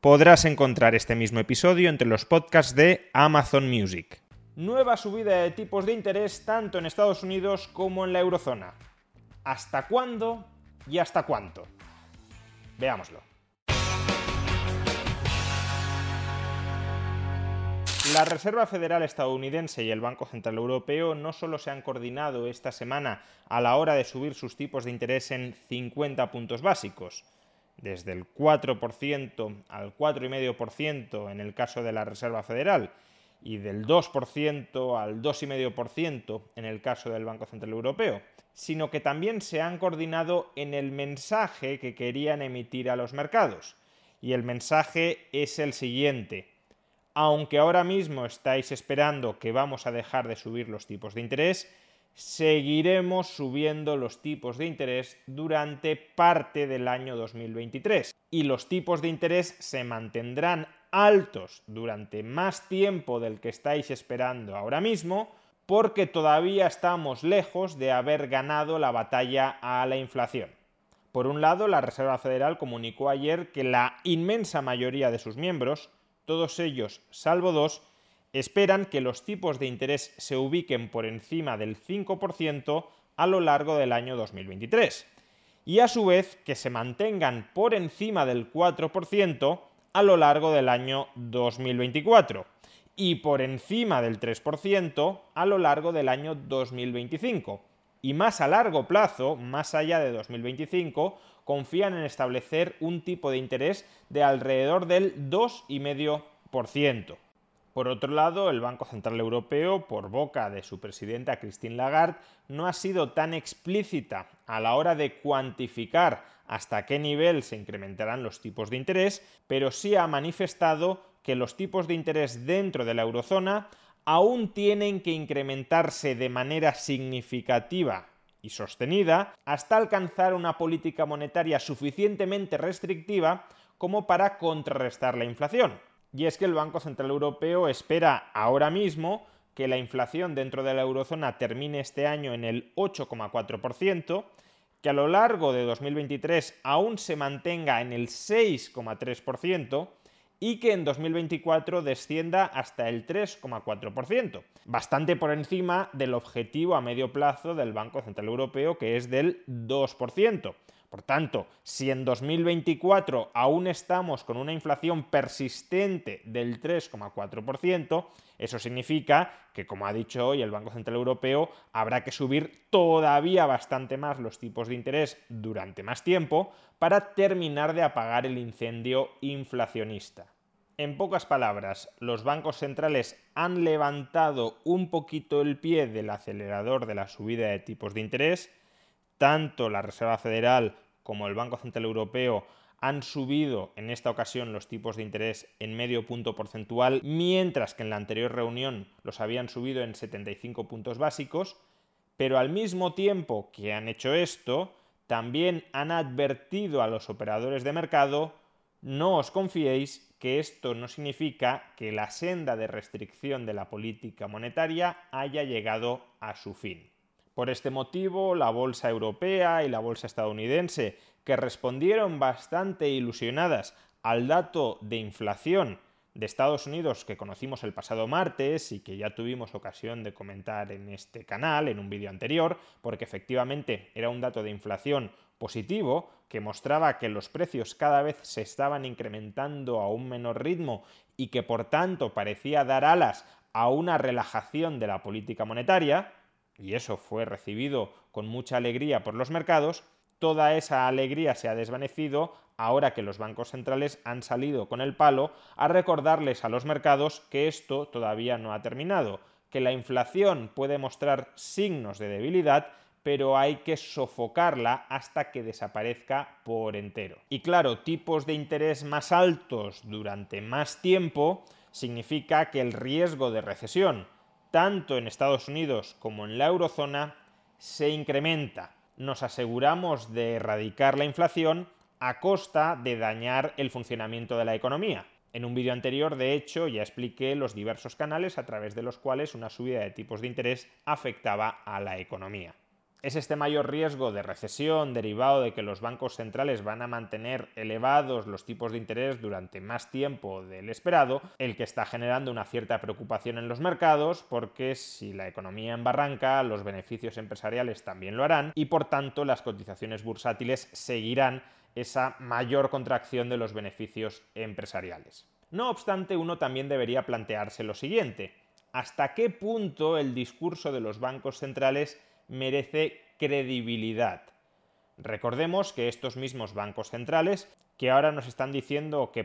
Podrás encontrar este mismo episodio entre los podcasts de Amazon Music. Nueva subida de tipos de interés tanto en Estados Unidos como en la eurozona. ¿Hasta cuándo y hasta cuánto? Veámoslo. La Reserva Federal estadounidense y el Banco Central Europeo no solo se han coordinado esta semana a la hora de subir sus tipos de interés en 50 puntos básicos, desde el 4% al 4,5% en el caso de la Reserva Federal y del 2% al 2,5% en el caso del Banco Central Europeo, sino que también se han coordinado en el mensaje que querían emitir a los mercados. Y el mensaje es el siguiente. Aunque ahora mismo estáis esperando que vamos a dejar de subir los tipos de interés, seguiremos subiendo los tipos de interés durante parte del año 2023 y los tipos de interés se mantendrán altos durante más tiempo del que estáis esperando ahora mismo porque todavía estamos lejos de haber ganado la batalla a la inflación. Por un lado, la Reserva Federal comunicó ayer que la inmensa mayoría de sus miembros, todos ellos salvo dos, esperan que los tipos de interés se ubiquen por encima del 5% a lo largo del año 2023 y a su vez que se mantengan por encima del 4% a lo largo del año 2024 y por encima del 3% a lo largo del año 2025. Y más a largo plazo, más allá de 2025, confían en establecer un tipo de interés de alrededor del 2,5%. Por otro lado, el Banco Central Europeo, por boca de su presidenta Christine Lagarde, no ha sido tan explícita a la hora de cuantificar hasta qué nivel se incrementarán los tipos de interés, pero sí ha manifestado que los tipos de interés dentro de la eurozona aún tienen que incrementarse de manera significativa y sostenida hasta alcanzar una política monetaria suficientemente restrictiva como para contrarrestar la inflación. Y es que el Banco Central Europeo espera ahora mismo que la inflación dentro de la eurozona termine este año en el 8,4%, que a lo largo de 2023 aún se mantenga en el 6,3% y que en 2024 descienda hasta el 3,4%, bastante por encima del objetivo a medio plazo del Banco Central Europeo que es del 2%. Por tanto, si en 2024 aún estamos con una inflación persistente del 3,4%, eso significa que, como ha dicho hoy el Banco Central Europeo, habrá que subir todavía bastante más los tipos de interés durante más tiempo para terminar de apagar el incendio inflacionista. En pocas palabras, los bancos centrales han levantado un poquito el pie del acelerador de la subida de tipos de interés, tanto la Reserva Federal como el Banco Central Europeo han subido en esta ocasión los tipos de interés en medio punto porcentual, mientras que en la anterior reunión los habían subido en 75 puntos básicos, pero al mismo tiempo que han hecho esto, también han advertido a los operadores de mercado no os confiéis que esto no significa que la senda de restricción de la política monetaria haya llegado a su fin. Por este motivo, la bolsa europea y la bolsa estadounidense, que respondieron bastante ilusionadas al dato de inflación de Estados Unidos que conocimos el pasado martes y que ya tuvimos ocasión de comentar en este canal, en un vídeo anterior, porque efectivamente era un dato de inflación positivo que mostraba que los precios cada vez se estaban incrementando a un menor ritmo y que por tanto parecía dar alas a una relajación de la política monetaria, y eso fue recibido con mucha alegría por los mercados, toda esa alegría se ha desvanecido ahora que los bancos centrales han salido con el palo a recordarles a los mercados que esto todavía no ha terminado, que la inflación puede mostrar signos de debilidad, pero hay que sofocarla hasta que desaparezca por entero. Y claro, tipos de interés más altos durante más tiempo significa que el riesgo de recesión, tanto en Estados Unidos como en la eurozona, se incrementa. Nos aseguramos de erradicar la inflación a costa de dañar el funcionamiento de la economía. En un vídeo anterior, de hecho, ya expliqué los diversos canales a través de los cuales una subida de tipos de interés afectaba a la economía es este mayor riesgo de recesión derivado de que los bancos centrales van a mantener elevados los tipos de interés durante más tiempo del esperado, el que está generando una cierta preocupación en los mercados, porque si la economía embarranca, los beneficios empresariales también lo harán y por tanto las cotizaciones bursátiles seguirán esa mayor contracción de los beneficios empresariales. No obstante, uno también debería plantearse lo siguiente. ¿Hasta qué punto el discurso de los bancos centrales merece credibilidad. Recordemos que estos mismos bancos centrales que ahora nos están diciendo que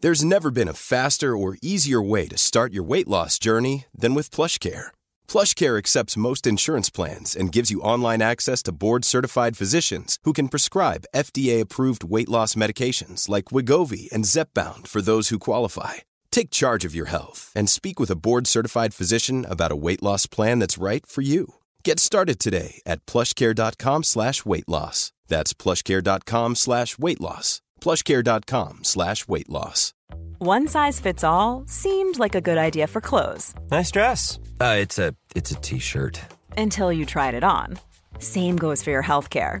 There's never been a faster or easier way to start your weight loss journey than with PlushCare. PlushCare accepts most insurance plans and gives you online access to board-certified physicians who can prescribe FDA-approved weight loss medications like Wigovi and Zepbound for those who qualify. Take charge of your health and speak with a board certified physician about a weight loss plan that's right for you. Get started today at plushcare.com slash weight loss. That's plushcare.com slash weight loss. Plushcare.com slash weight loss. One size fits all seemed like a good idea for clothes. Nice dress. Uh, it's a it's a t-shirt. Until you tried it on. Same goes for your health care.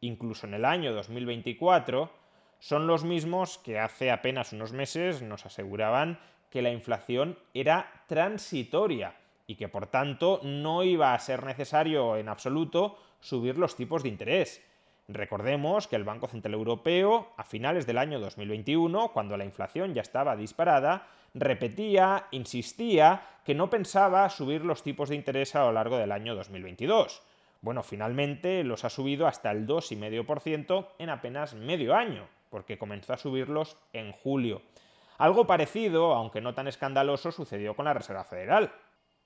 incluso en el año 2024, son los mismos que hace apenas unos meses nos aseguraban que la inflación era transitoria y que por tanto no iba a ser necesario en absoluto subir los tipos de interés. Recordemos que el Banco Central Europeo, a finales del año 2021, cuando la inflación ya estaba disparada, repetía, insistía, que no pensaba subir los tipos de interés a lo largo del año 2022. Bueno, finalmente los ha subido hasta el 2,5% en apenas medio año, porque comenzó a subirlos en julio. Algo parecido, aunque no tan escandaloso, sucedió con la Reserva Federal.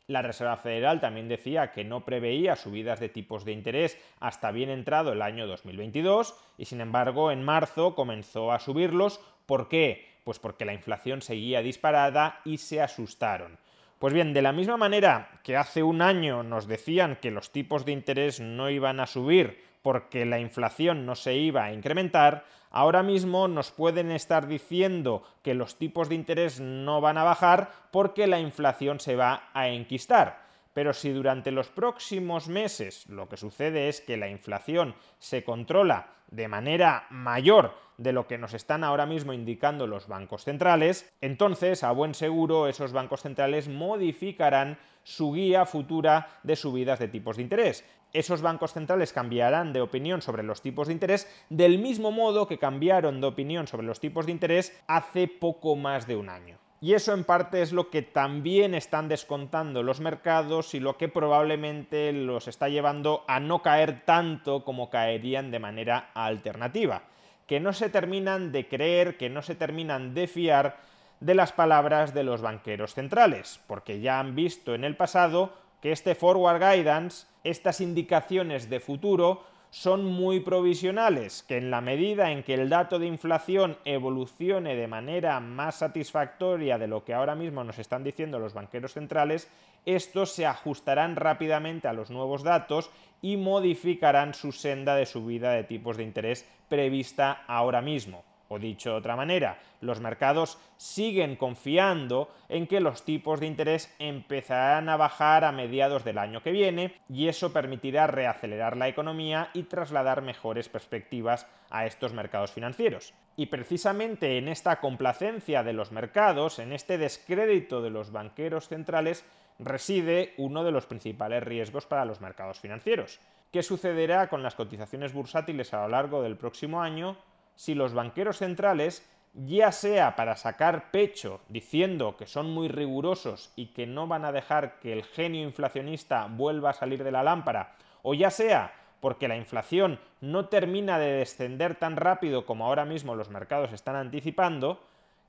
La Reserva Federal también decía que no preveía subidas de tipos de interés hasta bien entrado el año 2022 y sin embargo en marzo comenzó a subirlos. ¿Por qué? Pues porque la inflación seguía disparada y se asustaron. Pues bien, de la misma manera que hace un año nos decían que los tipos de interés no iban a subir porque la inflación no se iba a incrementar, ahora mismo nos pueden estar diciendo que los tipos de interés no van a bajar porque la inflación se va a enquistar. Pero si durante los próximos meses lo que sucede es que la inflación se controla de manera mayor de lo que nos están ahora mismo indicando los bancos centrales, entonces a buen seguro esos bancos centrales modificarán su guía futura de subidas de tipos de interés. Esos bancos centrales cambiarán de opinión sobre los tipos de interés del mismo modo que cambiaron de opinión sobre los tipos de interés hace poco más de un año. Y eso en parte es lo que también están descontando los mercados y lo que probablemente los está llevando a no caer tanto como caerían de manera alternativa, que no se terminan de creer, que no se terminan de fiar de las palabras de los banqueros centrales, porque ya han visto en el pasado que este forward guidance, estas indicaciones de futuro, son muy provisionales, que en la medida en que el dato de inflación evolucione de manera más satisfactoria de lo que ahora mismo nos están diciendo los banqueros centrales, estos se ajustarán rápidamente a los nuevos datos y modificarán su senda de subida de tipos de interés prevista ahora mismo. O dicho de otra manera, los mercados siguen confiando en que los tipos de interés empezarán a bajar a mediados del año que viene y eso permitirá reacelerar la economía y trasladar mejores perspectivas a estos mercados financieros. Y precisamente en esta complacencia de los mercados, en este descrédito de los banqueros centrales, reside uno de los principales riesgos para los mercados financieros. ¿Qué sucederá con las cotizaciones bursátiles a lo largo del próximo año si los banqueros centrales, ya sea para sacar pecho diciendo que son muy rigurosos y que no van a dejar que el genio inflacionista vuelva a salir de la lámpara, o ya sea porque la inflación no termina de descender tan rápido como ahora mismo los mercados están anticipando,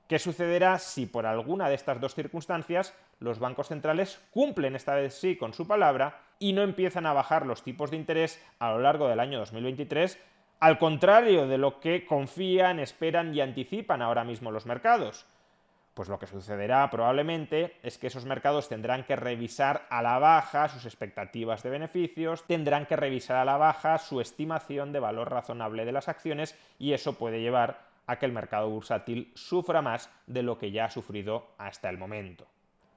¿qué sucederá si por alguna de estas dos circunstancias los bancos centrales cumplen esta vez sí con su palabra y no empiezan a bajar los tipos de interés a lo largo del año 2023 al contrario de lo que confían, esperan y anticipan ahora mismo los mercados. Pues lo que sucederá probablemente es que esos mercados tendrán que revisar a la baja sus expectativas de beneficios, tendrán que revisar a la baja su estimación de valor razonable de las acciones y eso puede llevar a que el mercado bursátil sufra más de lo que ya ha sufrido hasta el momento.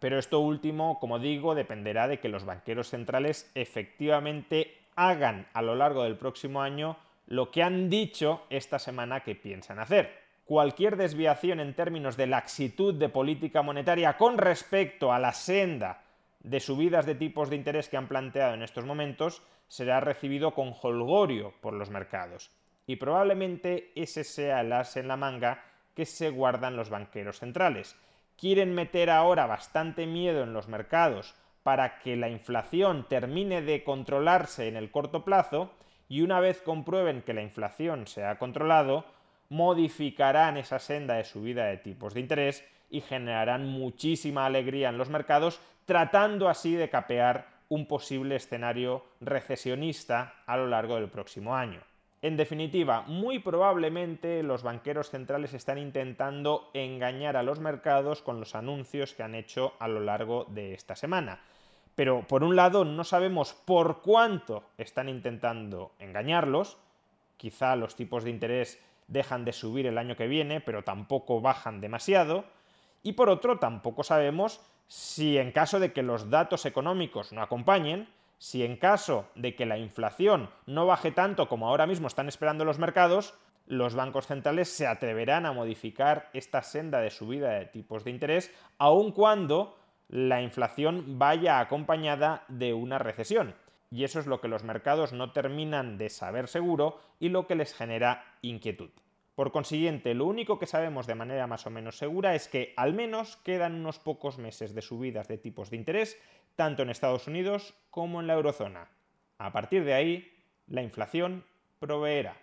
Pero esto último, como digo, dependerá de que los banqueros centrales efectivamente hagan a lo largo del próximo año lo que han dicho esta semana que piensan hacer. Cualquier desviación en términos de laxitud de política monetaria con respecto a la senda de subidas de tipos de interés que han planteado en estos momentos será recibido con holgorio por los mercados. Y probablemente ese sea el as en la manga que se guardan los banqueros centrales. Quieren meter ahora bastante miedo en los mercados para que la inflación termine de controlarse en el corto plazo y una vez comprueben que la inflación se ha controlado, modificarán esa senda de subida de tipos de interés y generarán muchísima alegría en los mercados, tratando así de capear un posible escenario recesionista a lo largo del próximo año. En definitiva, muy probablemente los banqueros centrales están intentando engañar a los mercados con los anuncios que han hecho a lo largo de esta semana. Pero por un lado no sabemos por cuánto están intentando engañarlos, quizá los tipos de interés dejan de subir el año que viene, pero tampoco bajan demasiado, y por otro tampoco sabemos si en caso de que los datos económicos no acompañen, si en caso de que la inflación no baje tanto como ahora mismo están esperando los mercados, los bancos centrales se atreverán a modificar esta senda de subida de tipos de interés, aun cuando la inflación vaya acompañada de una recesión. Y eso es lo que los mercados no terminan de saber seguro y lo que les genera inquietud. Por consiguiente, lo único que sabemos de manera más o menos segura es que al menos quedan unos pocos meses de subidas de tipos de interés, tanto en Estados Unidos como en la eurozona. A partir de ahí, la inflación proveerá.